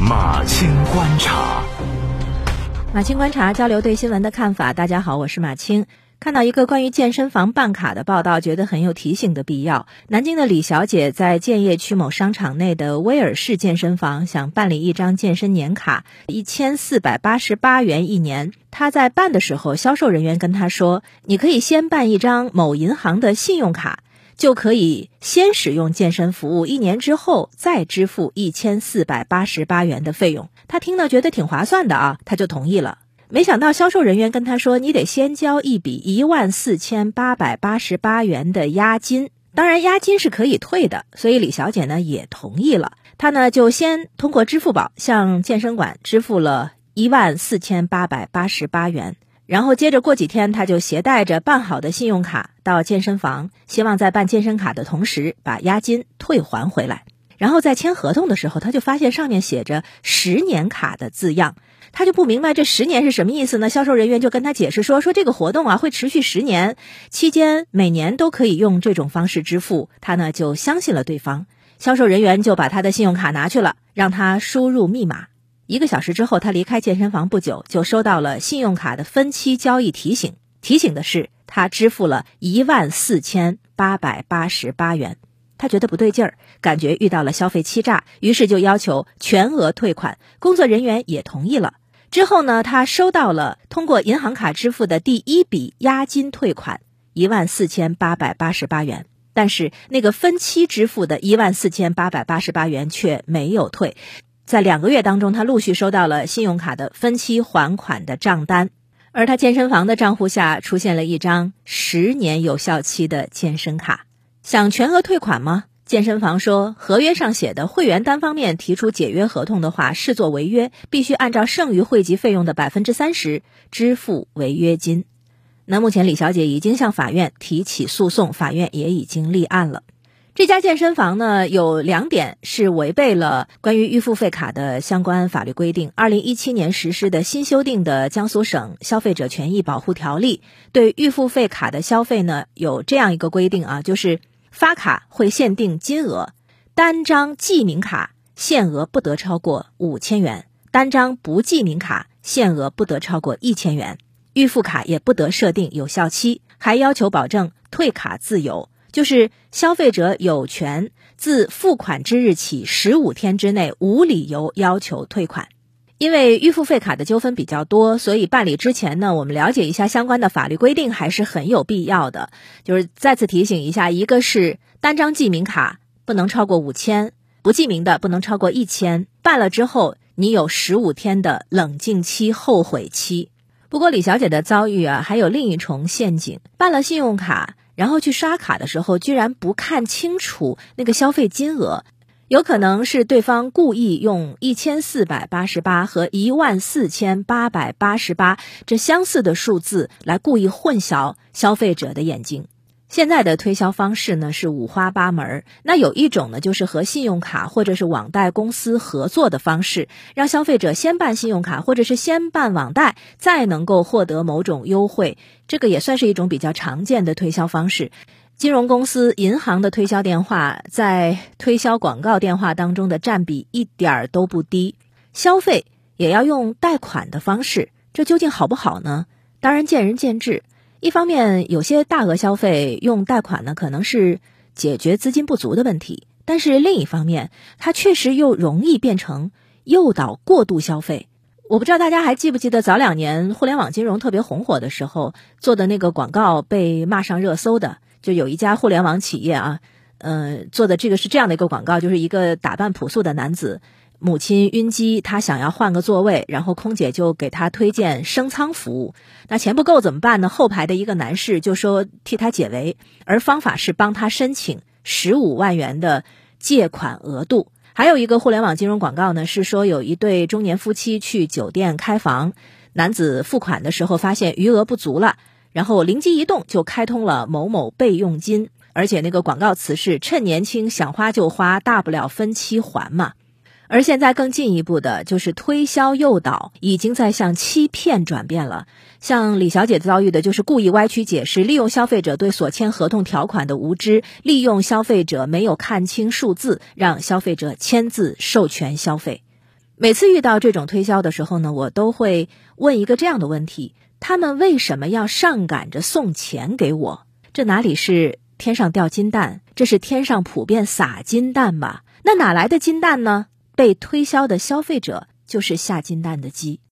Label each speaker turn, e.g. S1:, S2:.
S1: 马青观察，
S2: 马青观察交流对新闻的看法。大家好，我是马青。看到一个关于健身房办卡的报道，觉得很有提醒的必要。南京的李小姐在建邺区某商场内的威尔士健身房想办理一张健身年卡，一千四百八十八元一年。她在办的时候，销售人员跟她说：“你可以先办一张某银行的信用卡，就可以先使用健身服务，一年之后再支付一千四百八十八元的费用。”他听了觉得挺划算的啊，他就同意了。没想到销售人员跟他说：“你得先交一笔一万四千八百八十八元的押金，当然押金是可以退的。”所以李小姐呢也同意了。她呢就先通过支付宝向健身馆支付了一万四千八百八十八元，然后接着过几天，他就携带着办好的信用卡到健身房，希望在办健身卡的同时把押金退还回来。然后在签合同的时候，他就发现上面写着“十年卡”的字样。他就不明白这十年是什么意思呢？销售人员就跟他解释说：“说这个活动啊会持续十年，期间每年都可以用这种方式支付。”他呢就相信了对方。销售人员就把他的信用卡拿去了，让他输入密码。一个小时之后，他离开健身房不久，就收到了信用卡的分期交易提醒。提醒的是他支付了一万四千八百八十八元。他觉得不对劲儿，感觉遇到了消费欺诈，于是就要求全额退款。工作人员也同意了。之后呢，他收到了通过银行卡支付的第一笔押金退款一万四千八百八十八元，但是那个分期支付的一万四千八百八十八元却没有退。在两个月当中，他陆续收到了信用卡的分期还款的账单，而他健身房的账户下出现了一张十年有效期的健身卡。想全额退款吗？健身房说，合约上写的会员单方面提出解约合同的话，视作违约，必须按照剩余汇集费用的百分之三十支付违约金。那目前李小姐已经向法院提起诉讼，法院也已经立案了。这家健身房呢，有两点是违背了关于预付费卡的相关法律规定。二零一七年实施的新修订的江苏省消费者权益保护条例，对预付费卡的消费呢，有这样一个规定啊，就是。发卡会限定金额，单张记名卡限额不得超过五千元，单张不记名卡限额不得超过一千元。预付卡也不得设定有效期，还要求保证退卡自由，就是消费者有权自付款之日起十五天之内无理由要求退款。因为预付费卡的纠纷比较多，所以办理之前呢，我们了解一下相关的法律规定还是很有必要的。就是再次提醒一下，一个是单张记名卡不能超过五千，不记名的不能超过一千。办了之后，你有十五天的冷静期、后悔期。不过李小姐的遭遇啊，还有另一重陷阱：办了信用卡，然后去刷卡的时候，居然不看清楚那个消费金额。有可能是对方故意用一千四百八十八和一万四千八百八十八这相似的数字来故意混淆消费者的眼睛。现在的推销方式呢是五花八门，那有一种呢就是和信用卡或者是网贷公司合作的方式，让消费者先办信用卡或者是先办网贷，再能够获得某种优惠。这个也算是一种比较常见的推销方式。金融公司、银行的推销电话在推销广告电话当中的占比一点儿都不低。消费也要用贷款的方式，这究竟好不好呢？当然见仁见智。一方面，有些大额消费用贷款呢，可能是解决资金不足的问题；但是另一方面，它确实又容易变成诱导过度消费。我不知道大家还记不记得早两年互联网金融特别红火的时候做的那个广告被骂上热搜的。就有一家互联网企业啊，呃，做的这个是这样的一个广告，就是一个打扮朴素的男子，母亲晕机，他想要换个座位，然后空姐就给他推荐升舱服务。那钱不够怎么办呢？后排的一个男士就说替他解围，而方法是帮他申请十五万元的借款额度。还有一个互联网金融广告呢，是说有一对中年夫妻去酒店开房，男子付款的时候发现余额不足了。然后灵机一动，就开通了某某备用金，而且那个广告词是“趁年轻想花就花，大不了分期还嘛”。而现在更进一步的就是推销诱导已经在向欺骗转变了。像李小姐遭遇的就是故意歪曲解释利用消费者对所签合同条款的无知利用消费者没有看清数字让消费者签字授权消费。每次遇到这种推销的时候呢我都会问一个这样的问题他们为什么要上赶着送钱给我？这哪里是天上掉金蛋？这是天上普遍撒金蛋吧那哪来的金蛋呢？被推销的消费者就是下金蛋的鸡。